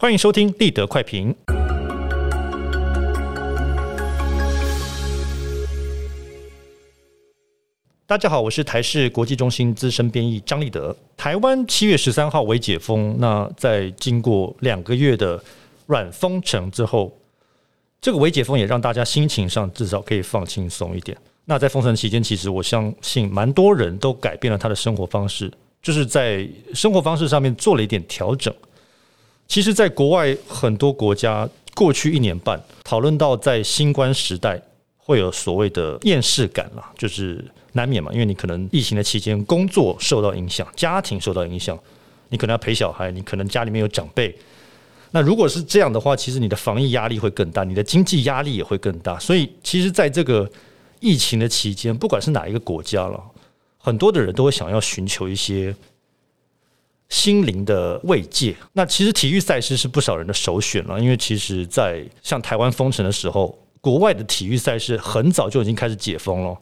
欢迎收听立德快评。大家好，我是台视国际中心资深编译张立德。台湾七月十三号为解封，那在经过两个月的软封城之后，这个微解封也让大家心情上至少可以放轻松一点。那在封城期间，其实我相信蛮多人都改变了他的生活方式，就是在生活方式上面做了一点调整。其实，在国外很多国家，过去一年半讨论到在新冠时代会有所谓的厌世感了，就是难免嘛，因为你可能疫情的期间工作受到影响，家庭受到影响，你可能要陪小孩，你可能家里面有长辈。那如果是这样的话，其实你的防疫压力会更大，你的经济压力也会更大。所以，其实在这个疫情的期间，不管是哪一个国家了，很多的人都会想要寻求一些。心灵的慰藉。那其实体育赛事是不少人的首选了，因为其实，在像台湾封城的时候，国外的体育赛事很早就已经开始解封了，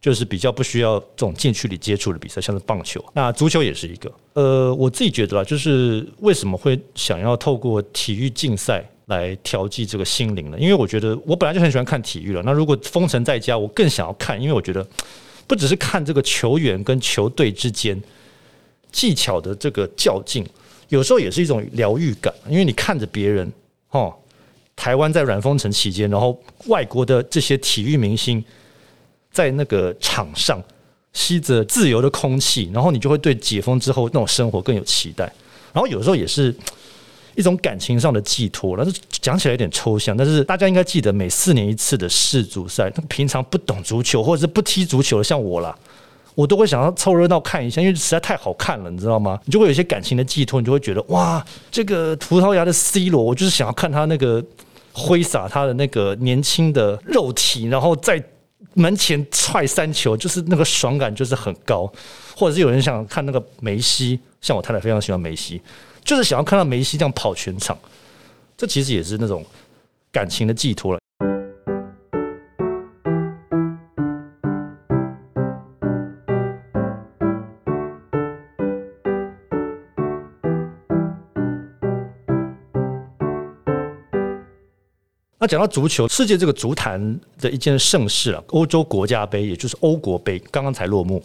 就是比较不需要这种近距离接触的比赛，像是棒球，那足球也是一个。呃，我自己觉得啦，就是为什么会想要透过体育竞赛来调剂这个心灵呢？因为我觉得我本来就很喜欢看体育了。那如果封城在家，我更想要看，因为我觉得不只是看这个球员跟球队之间。技巧的这个较劲，有时候也是一种疗愈感，因为你看着别人，哦，台湾在软封城期间，然后外国的这些体育明星在那个场上吸着自由的空气，然后你就会对解封之后那种生活更有期待。然后有时候也是一种感情上的寄托，但是讲起来有点抽象。但是大家应该记得，每四年一次的世足赛，那平常不懂足球或者是不踢足球的，像我啦。我都会想要凑热闹看一下，因为实在太好看了，你知道吗？你就会有一些感情的寄托，你就会觉得哇，这个葡萄牙的 C 罗，我就是想要看他那个挥洒他的那个年轻的肉体，然后在门前踹三球，就是那个爽感就是很高。或者是有人想看那个梅西，像我太太非常喜欢梅西，就是想要看到梅西这样跑全场，这其实也是那种感情的寄托了。讲到足球，世界这个足坛的一件盛事啊，欧洲国家杯，也就是欧国杯，刚刚才落幕。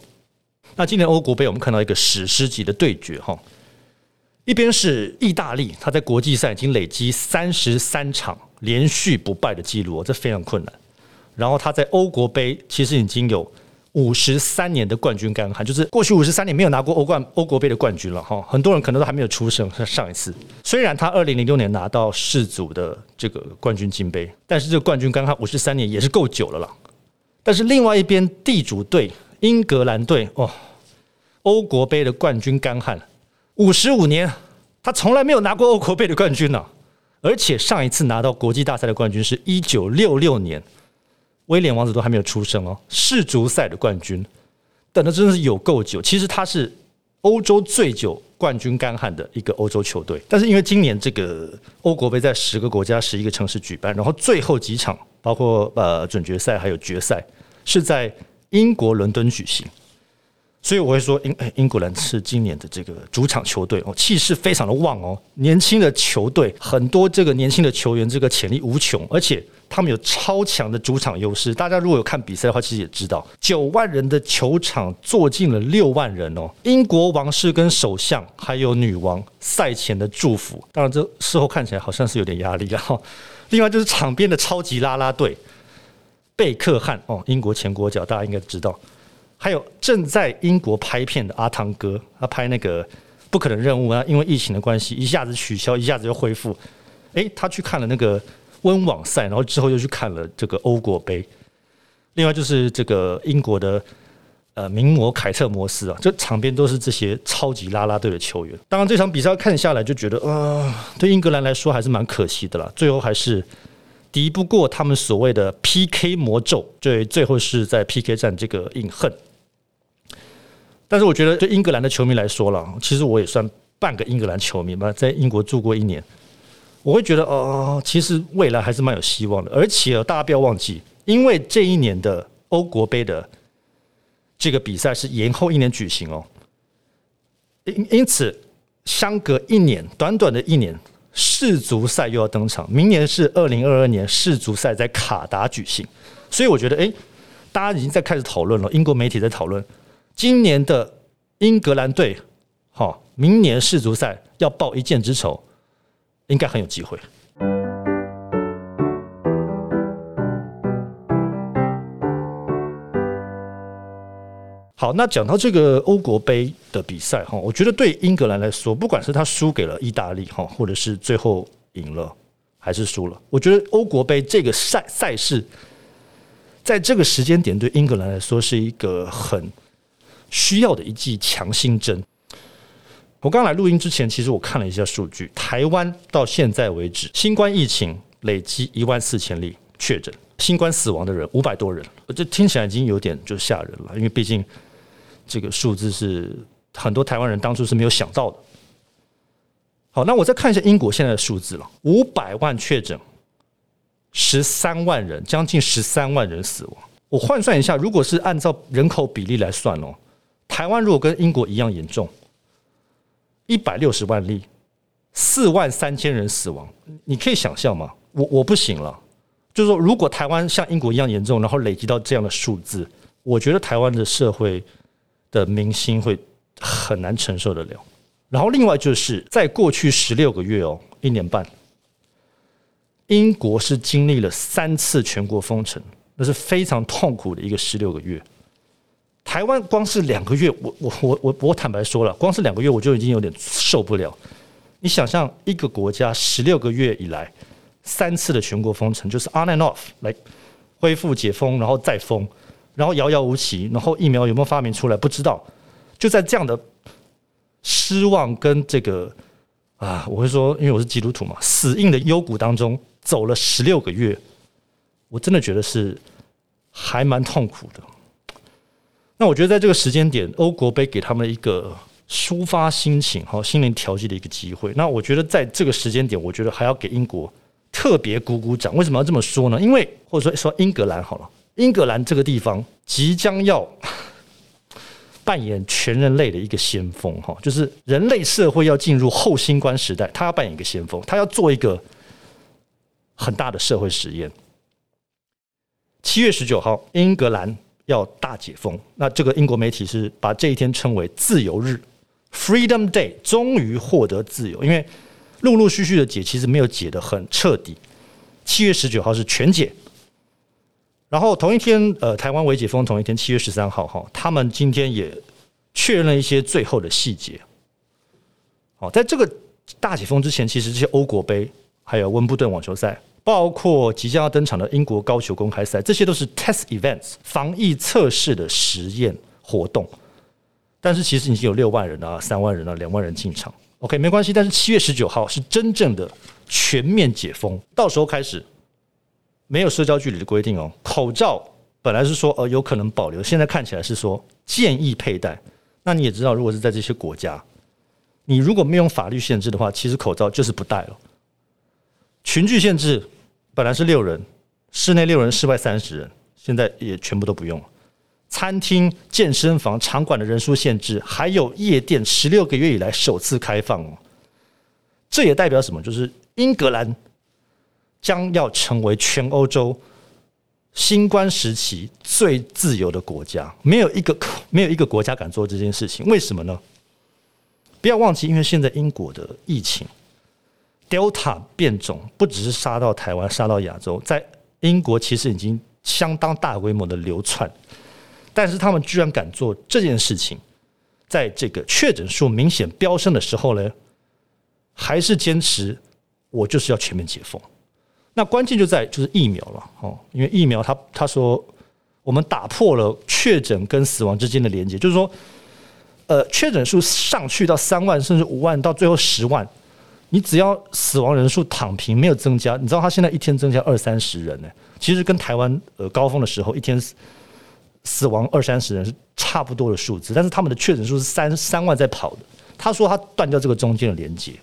那今年欧国杯，我们看到一个史诗级的对决哈，一边是意大利，他在国际赛已经累积三十三场连续不败的记录，这非常困难。然后他在欧国杯其实已经有。五十三年的冠军干旱，就是过去五十三年没有拿过欧冠、欧国杯的冠军了哈。很多人可能都还没有出生。上一次，虽然他二零零六年拿到世足的这个冠军金杯，但是这个冠军干旱五十三年也是够久了啦。但是另外一边地主队英格兰队哦，欧国杯的冠军干旱五十五年，他从来没有拿过欧国杯的冠军呢。而且上一次拿到国际大赛的冠军是一九六六年。威廉王子都还没有出生哦，世足赛的冠军等的真的是有够久。其实他是欧洲最久冠军干旱的一个欧洲球队，但是因为今年这个欧国杯在十个国家、十一个城市举办，然后最后几场包括呃准决赛还有决赛是在英国伦敦举行。所以我会说，英英格兰是今年的这个主场球队哦，气势非常的旺哦。年轻的球队很多，这个年轻的球员这个潜力无穷，而且他们有超强的主场优势。大家如果有看比赛的话，其实也知道，九万人的球场坐进了六万人哦。英国王室跟首相还有女王赛前的祝福，当然这事后看起来好像是有点压力啊。另外就是场边的超级啦啦队，贝克汉哦，英国前国脚，大家应该知道。还有正在英国拍片的阿汤哥，他拍那个不可能任务啊，因为疫情的关系，一下子取消，一下子又恢复。诶，他去看了那个温网赛，然后之后又去看了这个欧国杯。另外就是这个英国的呃名模凯特摩斯啊，这场边都是这些超级啦啦队的球员。当然这场比赛看下来就觉得，啊、对英格兰来说还是蛮可惜的啦，最后还是。敌不过他们所谓的 PK 魔咒，对，最后是在 PK 战这个饮恨。但是我觉得对英格兰的球迷来说了，其实我也算半个英格兰球迷吧，在英国住过一年，我会觉得哦，其实未来还是蛮有希望的。而且大家不要忘记，因为这一年的欧国杯的这个比赛是延后一年举行哦，因因此相隔一年，短短的一年，世足赛又要登场，明年是二零二二年世足赛在卡达举行，所以我觉得，诶，大家已经在开始讨论了。英国媒体在讨论今年的英格兰队，好，明年世足赛要报一箭之仇，应该很有机会。好，那讲到这个欧国杯的比赛哈，我觉得对英格兰来说，不管是他输给了意大利哈，或者是最后赢了还是输了，我觉得欧国杯这个赛赛事，在这个时间点对英格兰来说是一个很需要的一剂强心针。我刚来录音之前，其实我看了一下数据，台湾到现在为止，新冠疫情累积一万四千例确诊，新冠死亡的人五百多人，这听起来已经有点就吓人了，因为毕竟。这个数字是很多台湾人当初是没有想到的。好，那我再看一下英国现在的数字了，五百万确诊，十三万人，将近十三万人死亡。我换算一下，如果是按照人口比例来算哦，台湾如果跟英国一样严重，一百六十万例，四万三千人死亡，你可以想象吗？我我不行了，就是说，如果台湾像英国一样严重，然后累积到这样的数字，我觉得台湾的社会。的民心会很难承受得了。然后，另外就是在过去十六个月哦，一年半，英国是经历了三次全国封城，那是非常痛苦的一个十六个月。台湾光是两个月，我我我我我坦白说了，光是两个月我就已经有点受不了。你想象一个国家十六个月以来三次的全国封城，就是 on and off 来恢复解封，然后再封。然后遥遥无期，然后疫苗有没有发明出来不知道，就在这样的失望跟这个啊，我会说，因为我是基督徒嘛，死硬的幽谷当中走了十六个月，我真的觉得是还蛮痛苦的。那我觉得在这个时间点，欧国杯给他们一个抒发心情、和心灵调剂的一个机会。那我觉得在这个时间点，我觉得还要给英国特别鼓鼓掌。为什么要这么说呢？因为或者说说英格兰好了。英格兰这个地方即将要扮演全人类的一个先锋，哈，就是人类社会要进入后新冠时代，他要扮演一个先锋，他要做一个很大的社会实验。七月十九号，英格兰要大解封，那这个英国媒体是把这一天称为自由日 （Freedom Day），终于获得自由，因为陆陆续续的解其实没有解得很彻底。七月十九号是全解。然后同一天，呃，台湾微解封同一天，七月十三号，哈，他们今天也确认了一些最后的细节。好，在这个大解封之前，其实这些欧国杯、还有温布顿网球赛，包括即将要登场的英国高球公开赛，这些都是 test events 防疫测试的实验活动。但是其实已经有六万人啊、三万人啊、两万人进场。OK，没关系。但是七月十九号是真正的全面解封，到时候开始。没有社交距离的规定哦，口罩本来是说呃有可能保留，现在看起来是说建议佩戴。那你也知道，如果是在这些国家，你如果没有法律限制的话，其实口罩就是不戴了。群聚限制本来是六人，室内六人，室外三十人，现在也全部都不用了。餐厅、健身房、场馆的人数限制，还有夜店，十六个月以来首次开放哦。这也代表什么？就是英格兰。将要成为全欧洲新冠时期最自由的国家，没有一个没有一个国家敢做这件事情。为什么呢？不要忘记，因为现在英国的疫情 Delta 变种不只是杀到台湾，杀到亚洲，在英国其实已经相当大规模的流窜，但是他们居然敢做这件事情，在这个确诊数明显飙升的时候呢，还是坚持我就是要全面解封。那关键就在就是疫苗了哦，因为疫苗他他说我们打破了确诊跟死亡之间的连接，就是说，呃，确诊数上去到三万甚至五万，到最后十万，你只要死亡人数躺平没有增加，你知道他现在一天增加二三十人呢，其实跟台湾呃高峰的时候一天死亡二三十人是差不多的数字，但是他们的确诊数是三三万在跑的，他说他断掉这个中间的连接。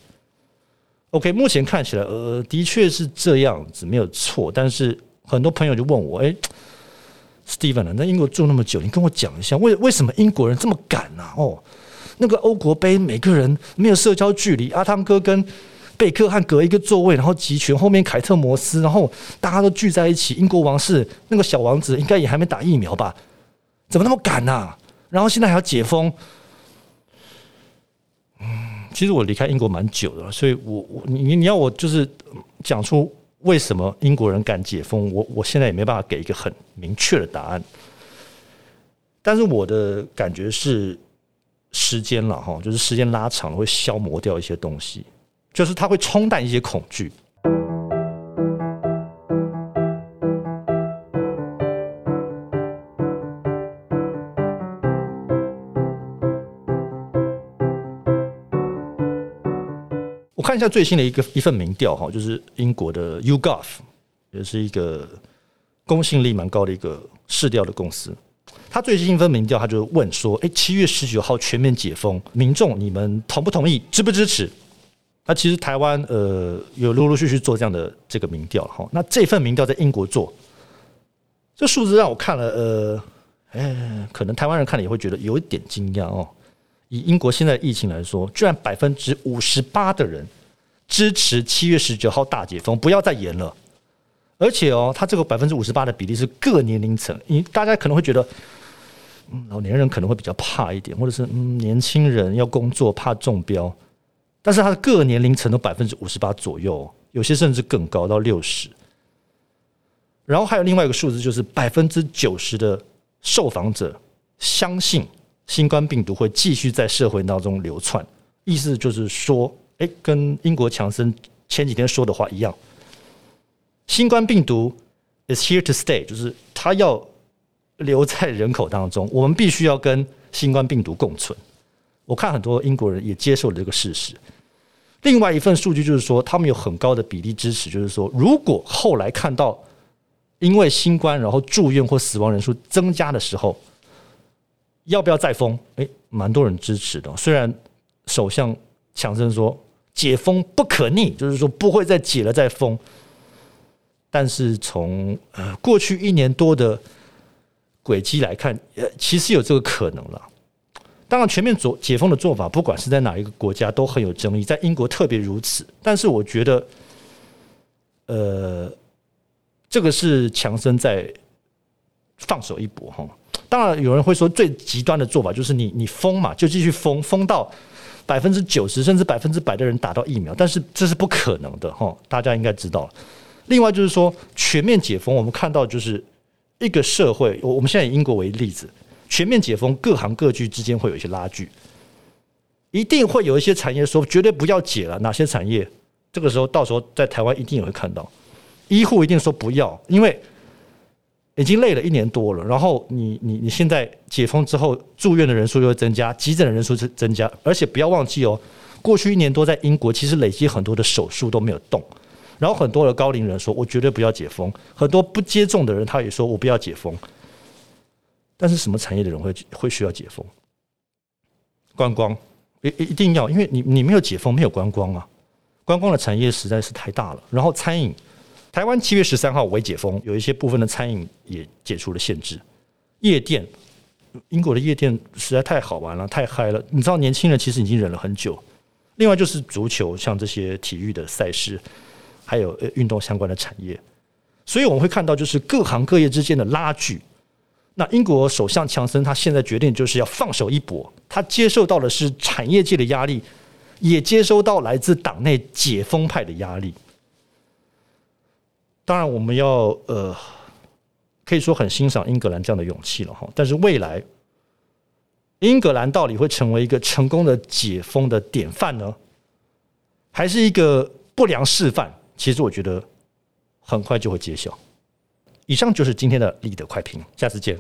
OK，目前看起来，呃，的确是这样子，没有错。但是很多朋友就问我，哎，Steven 呢？那英国住那么久，你跟我讲一下，为为什么英国人这么敢呢？哦，那个欧国杯，每个人没有社交距离，阿汤哥跟贝克汉隔一个座位，然后集权后面凯特摩斯，然后大家都聚在一起。英国王室那个小王子应该也还没打疫苗吧？怎么那么赶呐、啊？然后现在还要解封。嗯，其实我离开英国蛮久的了，所以我我你你要我就是讲出为什么英国人敢解封，我我现在也没办法给一个很明确的答案。但是我的感觉是。时间了哈，就是时间拉长了会消磨掉一些东西，就是它会冲淡一些恐惧。我看一下最新的一个一份民调哈，就是英国的 YouGov，也是一个公信力蛮高的一个市调的公司。他最近一份民调，他就问说：“哎，七月十九号全面解封，民众你们同不同意？支不支持？”那其实台湾呃有陆陆续续做这样的这个民调哈。那这份民调在英国做，这数字让我看了呃，哎，可能台湾人看了也会觉得有一点惊讶哦。以英国现在疫情来说，居然百分之五十八的人支持七月十九号大解封，不要再延了。而且哦，他这个百分之五十八的比例是各年龄层，你大家可能会觉得。嗯，老年人可能会比较怕一点，或者是嗯，年轻人要工作怕中标，但是他的各年龄层都百分之五十八左右，有些甚至更高到六十。然后还有另外一个数字，就是百分之九十的受访者相信新冠病毒会继续在社会当中流窜，意思就是说，哎，跟英国强生前几天说的话一样，新冠病毒 is here to stay，就是他要。留在人口当中，我们必须要跟新冠病毒共存。我看很多英国人也接受了这个事实。另外一份数据就是说，他们有很高的比例支持，就是说，如果后来看到因为新冠然后住院或死亡人数增加的时候，要不要再封？诶，蛮多人支持的。虽然首相强生说解封不可逆，就是说不会再解了再封，但是从呃过去一年多的。轨迹来看，呃，其实有这个可能了。当然，全面做解封的做法，不管是在哪一个国家都很有争议，在英国特别如此。但是，我觉得，呃，这个是强生在放手一搏哈。当然，有人会说，最极端的做法就是你你封嘛，就继续封，封到百分之九十甚至百分之百的人打到疫苗。但是这是不可能的哈，大家应该知道。另外就是说，全面解封，我们看到就是。一个社会，我我们现在以英国为例子，全面解封，各行各业之间会有一些拉锯，一定会有一些产业说绝对不要解了。哪些产业？这个时候到时候在台湾一定也会看到，医护一定说不要，因为已经累了一年多了。然后你你你现在解封之后，住院的人数又增加，急诊的人数是增加，而且不要忘记哦，过去一年多在英国其实累积很多的手术都没有动。然后很多的高龄人说：“我绝对不要解封。”很多不接种的人他也说：“我不要解封。”但是什么产业的人会会需要解封？观光一一定要，因为你你没有解封，没有观光啊。观光的产业实在是太大了。然后餐饮，台湾七月十三号微解封，有一些部分的餐饮也解除了限制。夜店，英国的夜店实在太好玩了，太嗨了。你知道，年轻人其实已经忍了很久。另外就是足球，像这些体育的赛事。还有运动相关的产业，所以我们会看到就是各行各业之间的拉锯。那英国首相强森他现在决定就是要放手一搏，他接受到的是产业界的压力，也接收到来自党内解封派的压力。当然，我们要呃可以说很欣赏英格兰这样的勇气了哈。但是未来英格兰到底会成为一个成功的解封的典范呢，还是一个不良示范？其实我觉得很快就会揭晓。以上就是今天的立德快评，下次见。